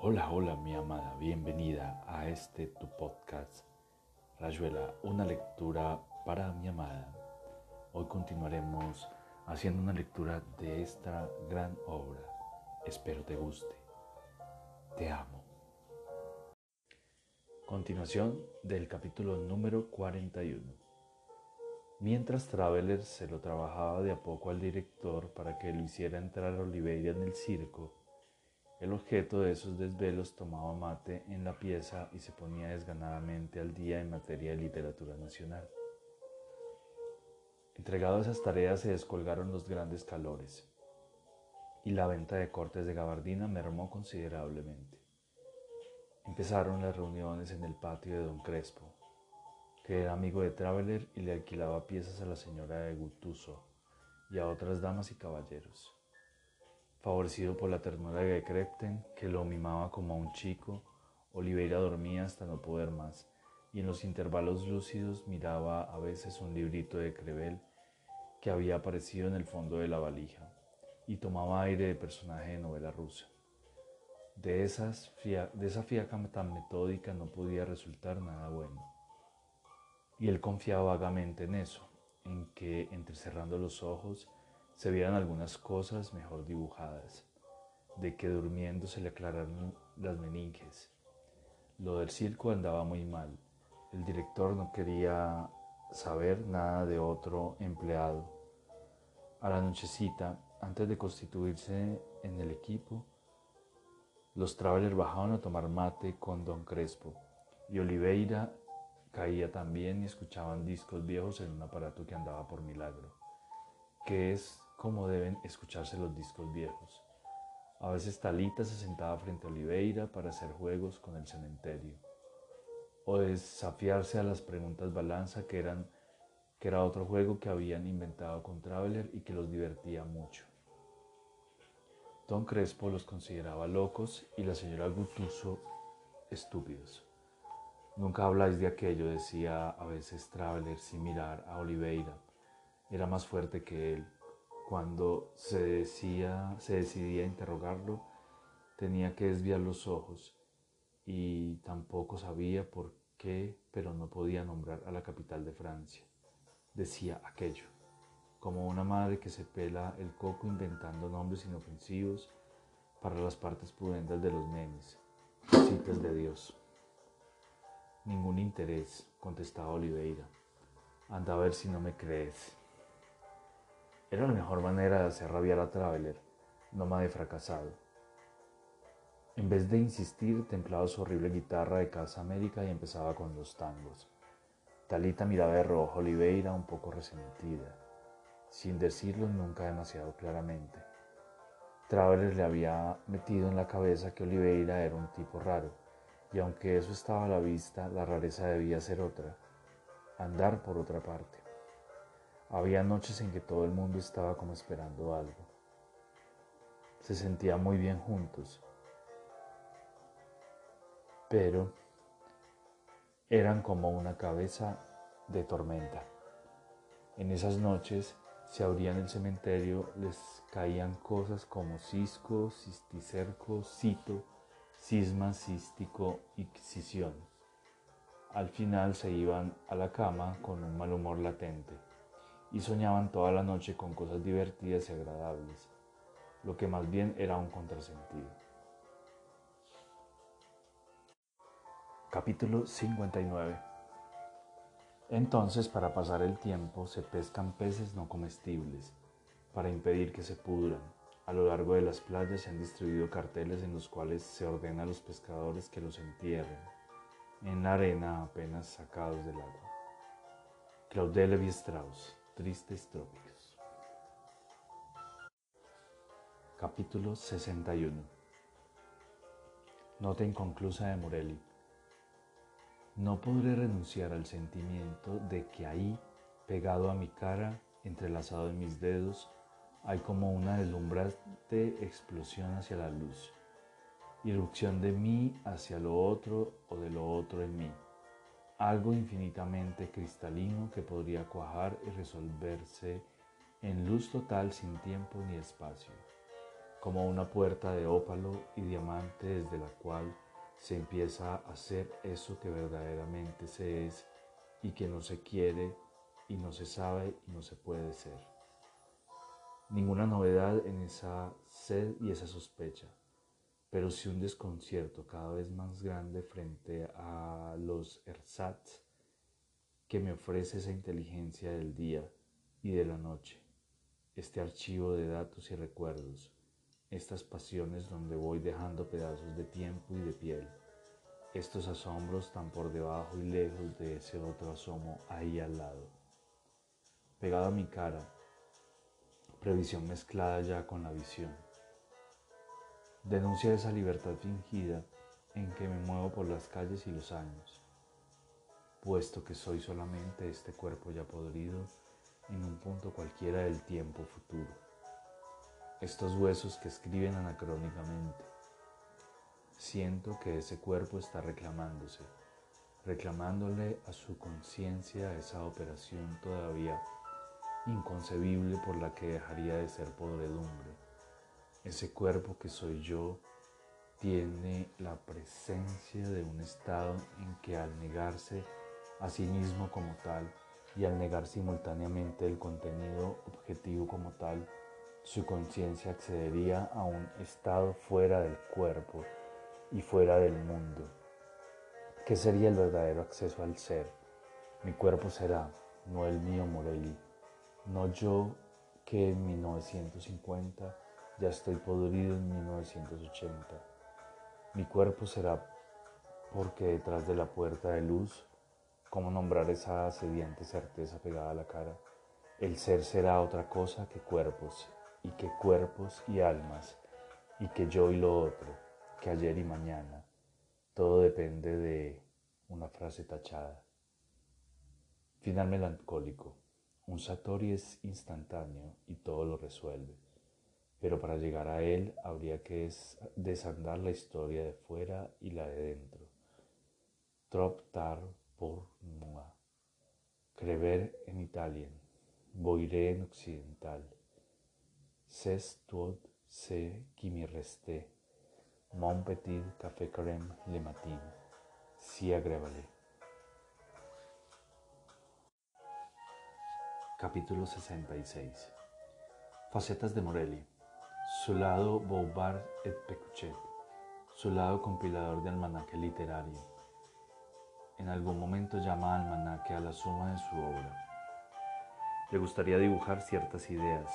Hola, hola mi amada, bienvenida a este tu podcast Rayuela, una lectura para mi amada. Hoy continuaremos haciendo una lectura de esta gran obra. Espero te guste. Te amo. Continuación del capítulo número 41. Mientras Traveler se lo trabajaba de a poco al director para que lo hiciera entrar a Oliveira en el circo, el objeto de esos desvelos tomaba mate en la pieza y se ponía desganadamente al día en materia de literatura nacional. Entregado a esas tareas se descolgaron los grandes calores y la venta de cortes de gabardina mermó considerablemente. Empezaron las reuniones en el patio de don Crespo, que era amigo de Traveler y le alquilaba piezas a la señora de Gutuso y a otras damas y caballeros. Favorecido por la ternura de Crepten, que lo mimaba como a un chico, Oliveira dormía hasta no poder más, y en los intervalos lúcidos miraba a veces un librito de Crevel que había aparecido en el fondo de la valija, y tomaba aire de personaje de novela rusa. De, esas de esa fiaca tan metódica no podía resultar nada bueno. Y él confiaba vagamente en eso, en que, entrecerrando los ojos, se vieran algunas cosas mejor dibujadas, de que durmiendo se le aclararon las meninges. Lo del circo andaba muy mal. El director no quería saber nada de otro empleado. A la nochecita, antes de constituirse en el equipo, los travelers bajaban a tomar mate con don Crespo y Oliveira caía también y escuchaban discos viejos en un aparato que andaba por milagro, que es como deben escucharse los discos viejos. A veces Talita se sentaba frente a Oliveira para hacer juegos con el cementerio, o desafiarse a las preguntas balanza que eran que era otro juego que habían inventado con Traveler y que los divertía mucho. Don Crespo los consideraba locos y la señora Gutuso estúpidos. Nunca habláis de aquello, decía a veces Traveler sin mirar a Oliveira. Era más fuerte que él cuando se, decía, se decidía interrogarlo, tenía que desviar los ojos y tampoco sabía por qué, pero no podía nombrar a la capital de Francia. Decía aquello, como una madre que se pela el coco inventando nombres inofensivos para las partes pudendas de los nenes. Citas de Dios. Ningún interés, contestaba Oliveira. Anda a ver si no me crees. Era la mejor manera de hacer rabiar a Traveler, nómade fracasado. En vez de insistir, templaba su horrible guitarra de Casa América y empezaba con los tangos. Talita miraba de rojo a Oliveira un poco resentida, sin decirlo nunca demasiado claramente. Traveler le había metido en la cabeza que Oliveira era un tipo raro, y aunque eso estaba a la vista, la rareza debía ser otra, andar por otra parte. Había noches en que todo el mundo estaba como esperando algo. Se sentía muy bien juntos, pero eran como una cabeza de tormenta. En esas noches se abrían el cementerio, les caían cosas como cisco, cisticerco, cito, cisma, cístico y cisión. Al final se iban a la cama con un mal humor latente y soñaban toda la noche con cosas divertidas y agradables, lo que más bien era un contrasentido. Capítulo 59 Entonces, para pasar el tiempo, se pescan peces no comestibles, para impedir que se pudran. A lo largo de las playas se han distribuido carteles en los cuales se ordena a los pescadores que los entierren en la arena apenas sacados del agua. Claude Levi Strauss Tristes Trópicos. Capítulo 61. Nota inconclusa de Morelli. No podré renunciar al sentimiento de que ahí, pegado a mi cara, entrelazado en mis dedos, hay como una deslumbrante explosión hacia la luz, irrupción de mí hacia lo otro o de lo otro en mí algo infinitamente cristalino que podría cuajar y resolverse en luz total sin tiempo ni espacio. como una puerta de ópalo y diamante desde la cual se empieza a hacer eso que verdaderamente se es y que no se quiere y no se sabe y no se puede ser. Ninguna novedad en esa sed y esa sospecha, pero sí un desconcierto cada vez más grande frente a los ersatz que me ofrece esa inteligencia del día y de la noche, este archivo de datos y recuerdos, estas pasiones donde voy dejando pedazos de tiempo y de piel, estos asombros tan por debajo y lejos de ese otro asomo ahí al lado. Pegado a mi cara, previsión mezclada ya con la visión. Denuncia esa libertad fingida en que me muevo por las calles y los años puesto que soy solamente este cuerpo ya podrido en un punto cualquiera del tiempo futuro. Estos huesos que escriben anacrónicamente. Siento que ese cuerpo está reclamándose, reclamándole a su conciencia esa operación todavía inconcebible por la que dejaría de ser podredumbre. Ese cuerpo que soy yo tiene la presencia de un estado en que al negarse a sí mismo como tal y al negar simultáneamente el contenido objetivo como tal, su conciencia accedería a un estado fuera del cuerpo y fuera del mundo. ¿Qué sería el verdadero acceso al ser? Mi cuerpo será, no el mío Morelli, no yo que en 1950 ya estoy podrido en 1980. Mi cuerpo será porque detrás de la puerta de luz ¿Cómo nombrar esa sediente certeza pegada a la cara? El ser será otra cosa que cuerpos, y que cuerpos y almas, y que yo y lo otro, que ayer y mañana. Todo depende de una frase tachada. Final melancólico. Un Satori es instantáneo y todo lo resuelve, pero para llegar a él habría que desandar la historia de fuera y la de dentro. Trop tard por moi. Crever en italien, boiré en occidental. C'est tout ce qui me restait. Mon petit café crème le matin. Si agrévale. Capítulo 66 Facetas de Morelli Su lado Bouvard et Pecuchet Su lado compilador de almanaque literario en algún momento llama almanaque a la suma de su obra. Le gustaría dibujar ciertas ideas,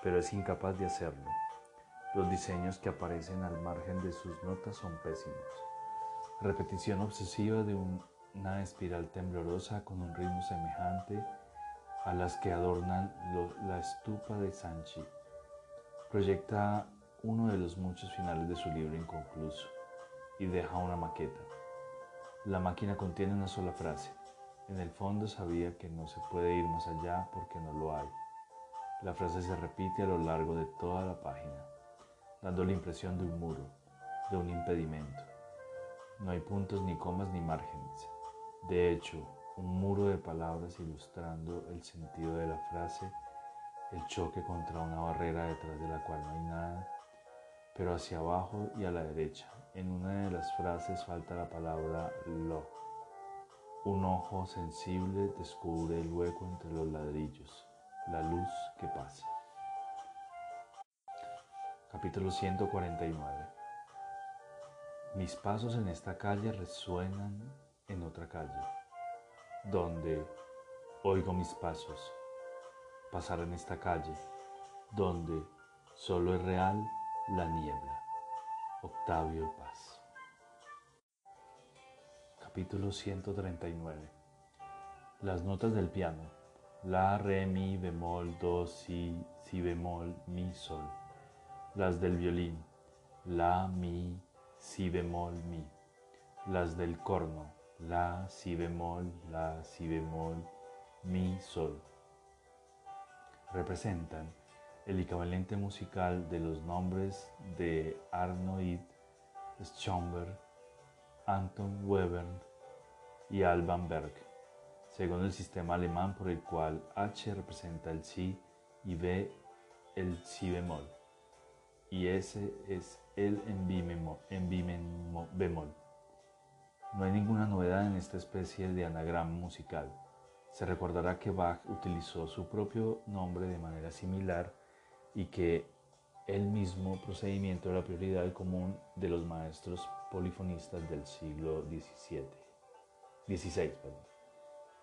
pero es incapaz de hacerlo. Los diseños que aparecen al margen de sus notas son pésimos. Repetición obsesiva de una espiral temblorosa con un ritmo semejante a las que adornan la estupa de Sanchi. Proyecta uno de los muchos finales de su libro inconcluso y deja una maqueta. La máquina contiene una sola frase. En el fondo sabía que no se puede ir más allá porque no lo hay. La frase se repite a lo largo de toda la página, dando la impresión de un muro, de un impedimento. No hay puntos ni comas ni márgenes. De hecho, un muro de palabras ilustrando el sentido de la frase, el choque contra una barrera detrás de la cual no hay nada, pero hacia abajo y a la derecha, en una de las frases falta la palabra lo. Un ojo sensible descubre el hueco entre los ladrillos, la luz que pasa. Capítulo 149 Mis pasos en esta calle resuenan en otra calle, donde oigo mis pasos pasar en esta calle, donde solo es real la niebla. Octavio Paz. Capítulo 139. Las notas del piano. La, re, mi, bemol, do, si, si bemol, mi, sol. Las del violín. La, mi, si bemol, mi. Las del corno. La, si bemol, la, si bemol, mi, sol. Representan el equivalente musical de los nombres de Arnold Schomberg, Anton Webern y Alban Berg, según el sistema alemán por el cual H representa el Si y B el Si bemol. y ese es el en bemol. No hay ninguna novedad en esta especie de anagrama musical. Se recordará que Bach utilizó su propio nombre de manera similar y que el mismo procedimiento era prioridad común de los maestros polifonistas del siglo XVII. XVI.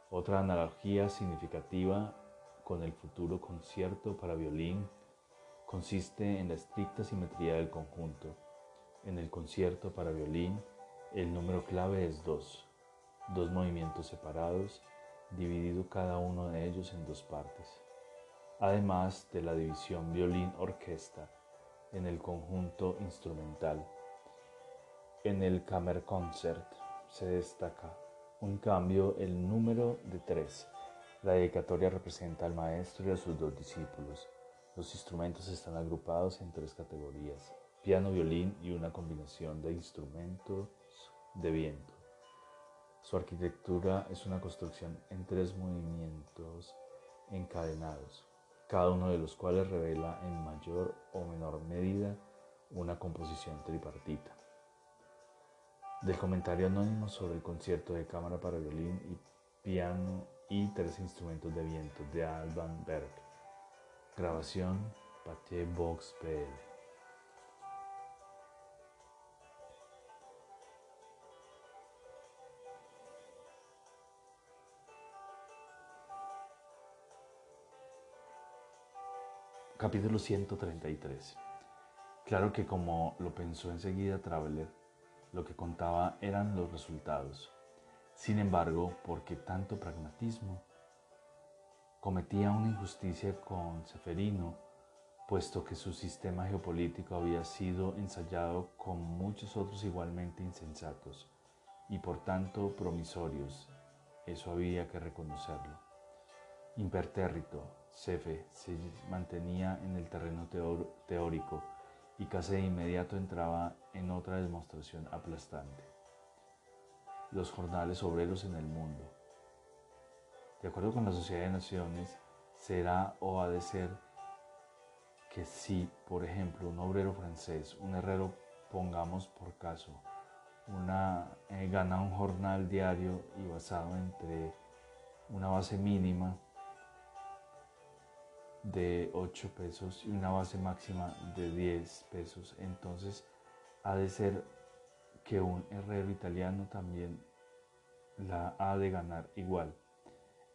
Otra analogía significativa con el futuro concierto para violín consiste en la estricta simetría del conjunto. En el concierto para violín, el número clave es 2, dos movimientos separados, dividido cada uno de ellos en dos partes. Además de la división violín-orquesta en el conjunto instrumental. En el Kammerkonzert se destaca un cambio el número de tres. La dedicatoria representa al maestro y a sus dos discípulos. Los instrumentos están agrupados en tres categorías, piano, violín y una combinación de instrumentos de viento. Su arquitectura es una construcción en tres movimientos encadenados, cada uno de los cuales revela en mayor o menor medida una composición tripartita. Del comentario anónimo sobre el concierto de cámara para violín y piano y tres instrumentos de viento de Alban Berg. Grabación Pathé Box PL. Capítulo 133. Claro que como lo pensó enseguida Traveler, lo que contaba eran los resultados. Sin embargo, porque tanto pragmatismo, cometía una injusticia con Seferino, puesto que su sistema geopolítico había sido ensayado con muchos otros igualmente insensatos y por tanto promisorios. Eso había que reconocerlo. Impertérrito, Cefe se mantenía en el terreno teórico y casi de inmediato entraba en otra demostración aplastante. Los jornales obreros en el mundo. De acuerdo con la Sociedad de Naciones, será o ha de ser que si, por ejemplo, un obrero francés, un herrero, pongamos por caso, una, eh, gana un jornal diario y basado entre una base mínima de 8 pesos y una base máxima de 10 pesos. Entonces ha de ser que un herrero italiano también la ha de ganar igual,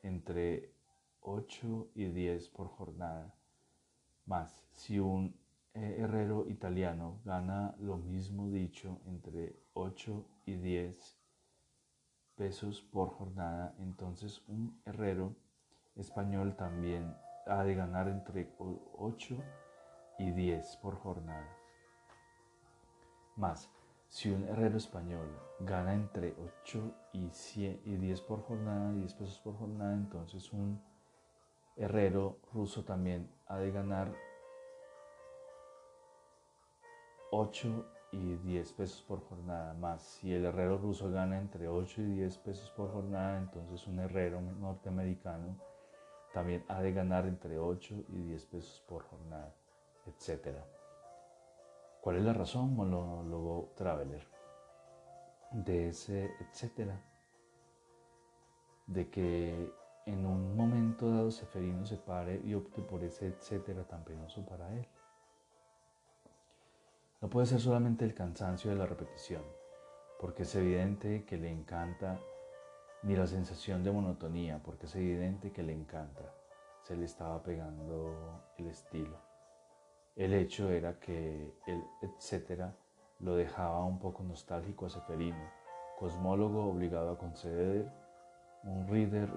entre 8 y 10 por jornada. Más, si un eh, herrero italiano gana lo mismo dicho entre 8 y 10 pesos por jornada, entonces un herrero español también ha de ganar entre 8 y 10 por jornada. Más, si un herrero español gana entre 8 y, 10 por jornada, 10 pesos por jornada, entonces un herrero ruso también ha de ganar 8 y 10 pesos por jornada más. Si el herrero ruso gana entre 8 y 10 pesos por jornada, entonces un herrero norteamericano también ha de ganar entre 8 y 10 pesos por jornada, etc. ¿Cuál es la razón, monólogo Traveler, de ese etcétera? De que en un momento dado Seferino se pare y opte por ese etcétera tan penoso para él. No puede ser solamente el cansancio de la repetición, porque es evidente que le encanta ni la sensación de monotonía, porque es evidente que le encanta, se le estaba pegando el estilo. El hecho era que el etcétera lo dejaba un poco nostálgico a Seferino, cosmólogo obligado a conceder un reader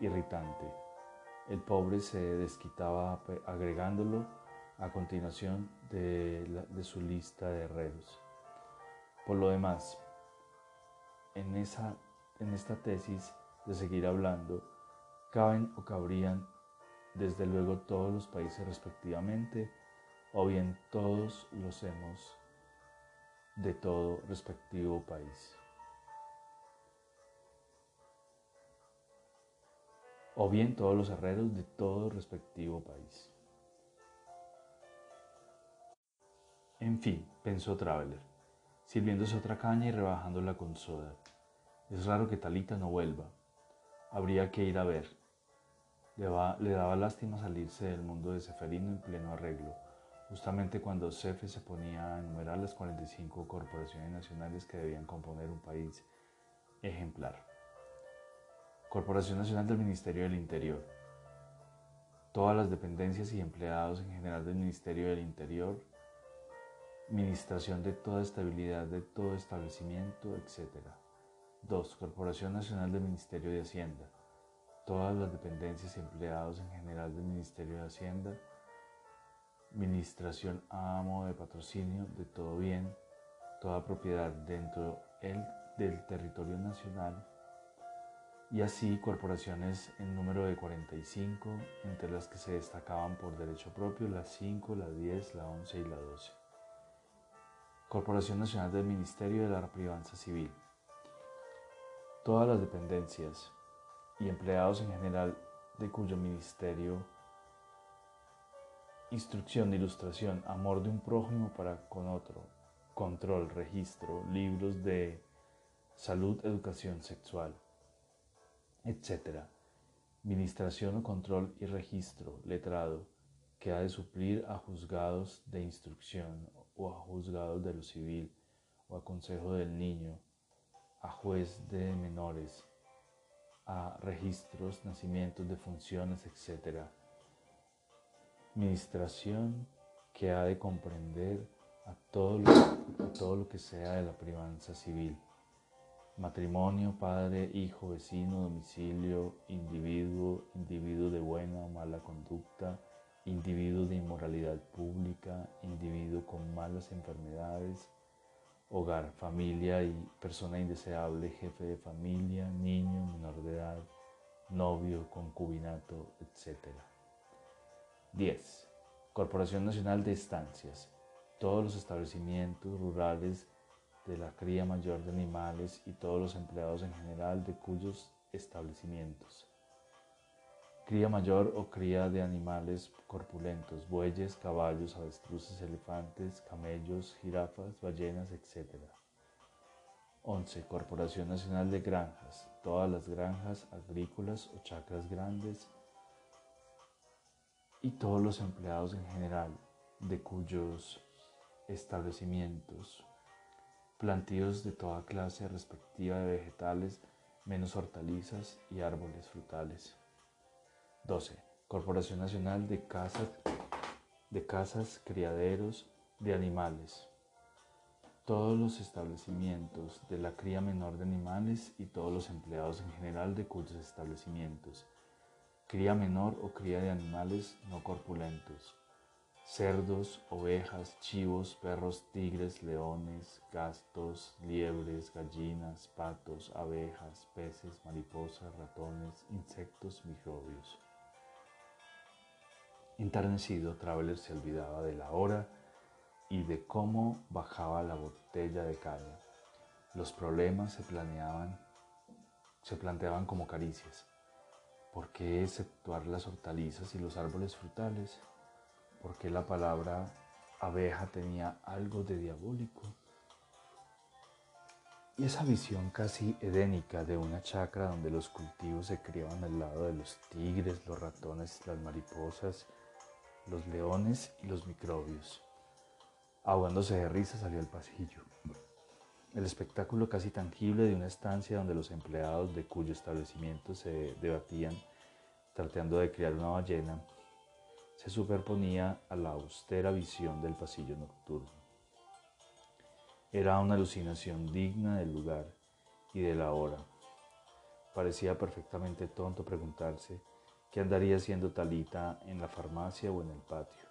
irritante. El pobre se desquitaba agregándolo a continuación de, de su lista de herreros. Por lo demás, en esa en esta tesis de seguir hablando, caben o cabrían desde luego todos los países respectivamente, o bien todos los hemos de todo respectivo país. O bien todos los herreros de todo respectivo país. En fin, pensó Traveler, sirviéndose otra caña y rebajándola con soda. Es raro que Talita no vuelva. Habría que ir a ver. Le, daba lástima salirse del mundo de Seferino en pleno arreglo, justamente cuando Cefe se ponía a enumerar las 45 corporaciones nacionales que debían componer un país ejemplar. Corporación Nacional del Ministerio del Interior. Todas las dependencias y empleados en general del Ministerio del Interior administración de toda estabilidad de todo establecimiento, etc. 2. Corporación Nacional del Ministerio de Hacienda. Todas las dependencias y empleados en general del Ministerio de Hacienda. Administración a de patrocinio de todo bien, toda propiedad dentro el, del territorio nacional. Y así corporaciones en número de 45, entre las que se destacaban por derecho propio las 5, la 10, la 11 y la 12. Corporación Nacional del Ministerio de la Privanza Civil. Todas las dependencias y empleados en general de cuyo ministerio instrucción, ilustración, amor de un prójimo para con otro, control, registro, libros de salud, educación sexual, etc. Administración o control y registro, letrado, que ha de suplir a juzgados de instrucción o a juzgados de lo civil o a consejo del niño, a juez de menores, a registros, nacimientos de funciones, etc. Administración que ha de comprender a todo lo, a todo lo que sea de la privanza civil. Matrimonio, padre, hijo, vecino, domicilio, individuo, individuo de buena o mala conducta, individuo de inmoralidad pública, individuo con malas enfermedades, hogar, familia y persona indeseable, jefe de familia, niño, menor de edad, novio, concubinato, etc. 10. Corporación Nacional de Estancias. Todos los establecimientos rurales de la cría mayor de animales y todos los empleados en general de cuyos establecimientos cría mayor o cría de animales corpulentos, bueyes, caballos, avestruces, elefantes, camellos, jirafas, ballenas, etc. 11. Corporación Nacional de Granjas, todas las granjas agrícolas o chacras grandes y todos los empleados en general de cuyos establecimientos, plantíos de toda clase respectiva de vegetales, menos hortalizas y árboles frutales. 12. Corporación Nacional de Casas, de Casas, Criaderos de Animales. Todos los establecimientos de la cría menor de animales y todos los empleados en general de cuyos establecimientos. Cría menor o cría de animales no corpulentos. Cerdos, ovejas, chivos, perros, tigres, leones, gastos, liebres, gallinas, patos, abejas, peces, mariposas, ratones, insectos, microbios. Enternecido, Traveler se olvidaba de la hora y de cómo bajaba la botella de caña. Los problemas se planeaban, se planteaban como caricias. ¿Por qué exceptuar las hortalizas y los árboles frutales? ¿Por qué la palabra abeja tenía algo de diabólico? Y esa visión casi edénica de una chacra donde los cultivos se criaban al lado de los tigres, los ratones, las mariposas, los leones y los microbios. Ahogándose de risa salió al pasillo. El espectáculo casi tangible de una estancia donde los empleados de cuyo establecimiento se debatían tratando de criar una ballena se superponía a la austera visión del pasillo nocturno. Era una alucinación digna del lugar y de la hora. Parecía perfectamente tonto preguntarse ¿Qué andaría haciendo Talita en la farmacia o en el patio,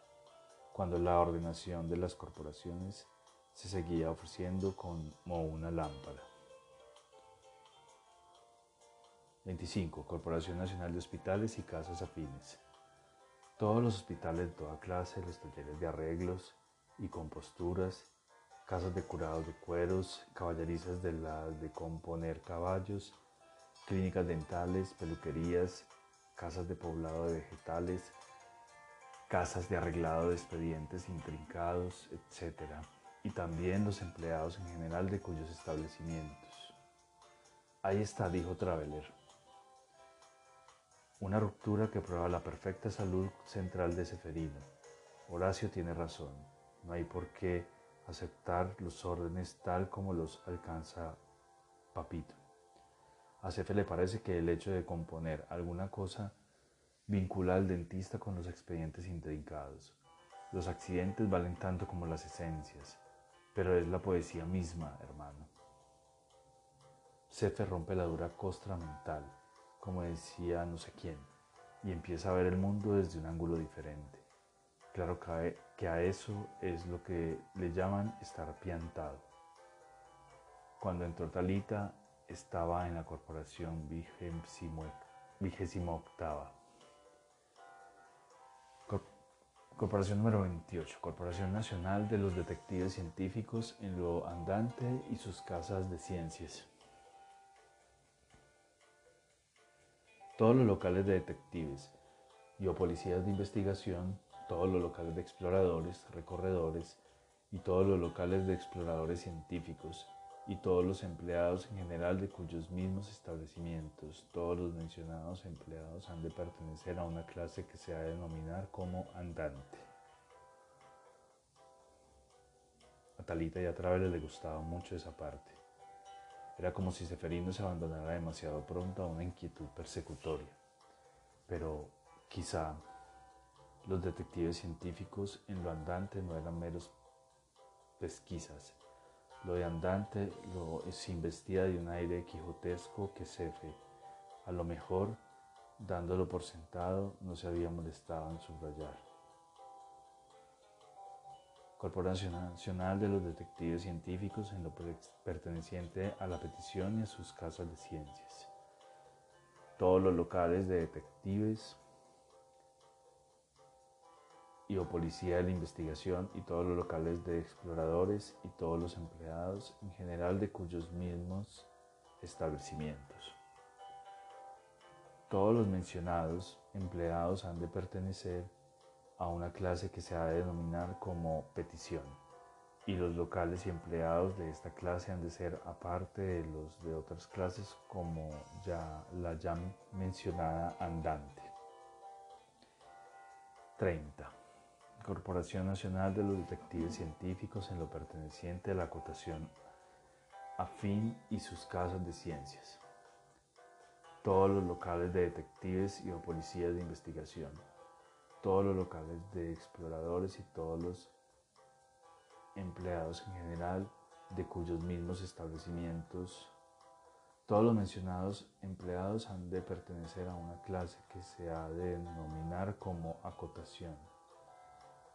cuando la ordenación de las corporaciones se seguía ofreciendo como una lámpara. 25. Corporación Nacional de Hospitales y Casas Afines. Todos los hospitales de toda clase, los talleres de arreglos y composturas, casas de curados de cueros, caballerizas de las de componer caballos, clínicas dentales, peluquerías, casas de poblado de vegetales, casas de arreglado de expedientes intrincados, etc. Y también los empleados en general de cuyos establecimientos. Ahí está, dijo Traveler. Una ruptura que prueba la perfecta salud central de Seferino. Horacio tiene razón. No hay por qué aceptar los órdenes tal como los alcanza Papito. A Cefe le parece que el hecho de componer alguna cosa vincula al dentista con los expedientes intrincados. Los accidentes valen tanto como las esencias, pero es la poesía misma, hermano. Cefe rompe la dura costra mental, como decía no sé quién, y empieza a ver el mundo desde un ángulo diferente. Claro que a eso es lo que le llaman estar piantado. Cuando entró Talita, estaba en la corporación vigésimo octava. Corporación número 28, Corporación Nacional de los Detectives Científicos en lo andante y sus casas de ciencias. Todos los locales de detectives y policías de investigación, todos los locales de exploradores, recorredores y todos los locales de exploradores científicos y todos los empleados en general de cuyos mismos establecimientos, todos los mencionados empleados han de pertenecer a una clase que se ha de denominar como andante. A Talita y a Traveler le gustaba mucho esa parte. Era como si Seferino se abandonara demasiado pronto a una inquietud persecutoria. Pero quizá los detectives científicos en lo andante no eran meros pesquisas, lo de andante lo se investida de un aire quijotesco que Cefe, a lo mejor, dándolo por sentado, no se había molestado en subrayar. Corporación Nacional de los Detectives Científicos en lo perteneciente a la petición y a sus casas de ciencias. Todos los locales de detectives y o policía de la investigación y todos los locales de exploradores y todos los empleados en general de cuyos mismos establecimientos. Todos los mencionados empleados han de pertenecer a una clase que se ha de denominar como petición y los locales y empleados de esta clase han de ser aparte de los de otras clases como ya la ya mencionada andante. 30. Corporación Nacional de los Detectives Científicos en lo perteneciente a la acotación afín y sus casas de ciencias. Todos los locales de detectives y o policías de investigación. Todos los locales de exploradores y todos los empleados en general de cuyos mismos establecimientos todos los mencionados empleados han de pertenecer a una clase que se ha de denominar como acotación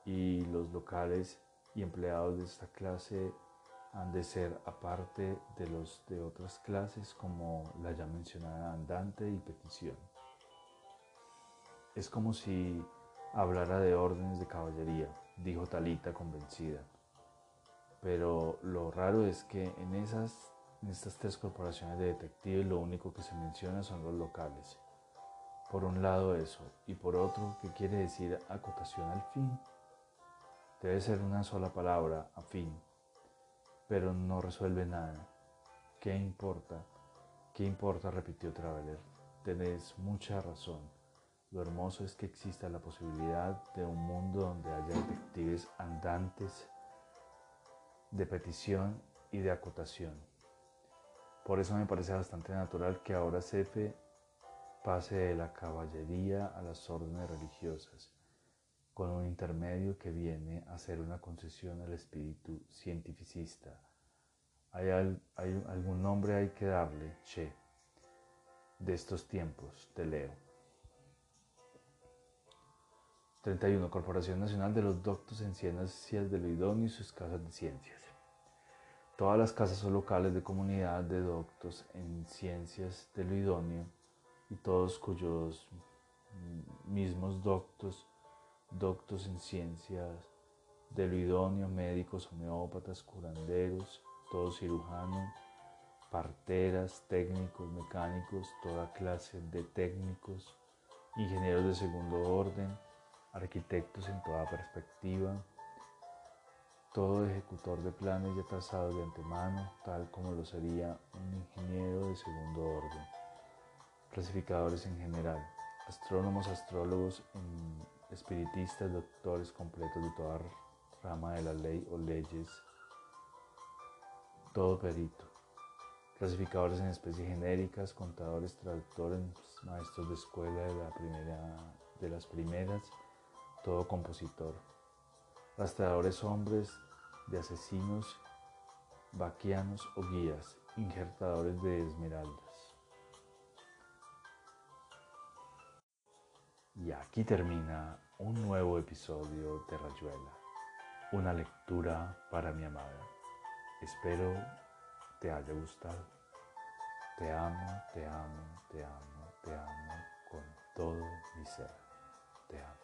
y los locales y empleados de esta clase han de ser aparte de los de otras clases como la ya mencionada andante y petición. Es como si hablara de órdenes de caballería, dijo Talita convencida. Pero lo raro es que en, esas, en estas tres corporaciones de detectives lo único que se menciona son los locales. Por un lado eso, y por otro, ¿qué quiere decir acotación al fin? Debe ser una sola palabra, afín, pero no resuelve nada. ¿Qué importa? ¿Qué importa? repitió Traveler. Tenés mucha razón. Lo hermoso es que exista la posibilidad de un mundo donde haya detectives andantes de petición y de acotación. Por eso me parece bastante natural que ahora Cefe pase de la caballería a las órdenes religiosas con un intermedio que viene a ser una concesión al espíritu cientificista. Hay, algún nombre hay que darle, che, de estos tiempos, te leo. 31. Corporación Nacional de los Doctos en Ciencias de lo y sus casas de ciencias. Todas las casas o locales de comunidad de doctos en ciencias de lo idóneo y todos cuyos mismos doctos doctos en ciencias de lo idóneo, médicos, homeópatas, curanderos, todos cirujanos, parteras, técnicos, mecánicos, toda clase de técnicos, ingenieros de segundo orden, arquitectos en toda perspectiva, todo ejecutor de planes ya trazados de antemano, tal como lo sería un ingeniero de segundo orden, clasificadores en general, astrónomos, astrólogos, espiritistas, doctores completos de toda rama de la ley o leyes, todo perito, clasificadores en especies genéricas, contadores, traductores, maestros de escuela de, la primera, de las primeras, todo compositor, rastreadores hombres de asesinos, vaquianos o guías, injertadores de esmeraldas. Y aquí termina un nuevo episodio de Rayuela, una lectura para mi amada. Espero te haya gustado. Te amo, te amo, te amo, te amo con todo mi ser. Te amo.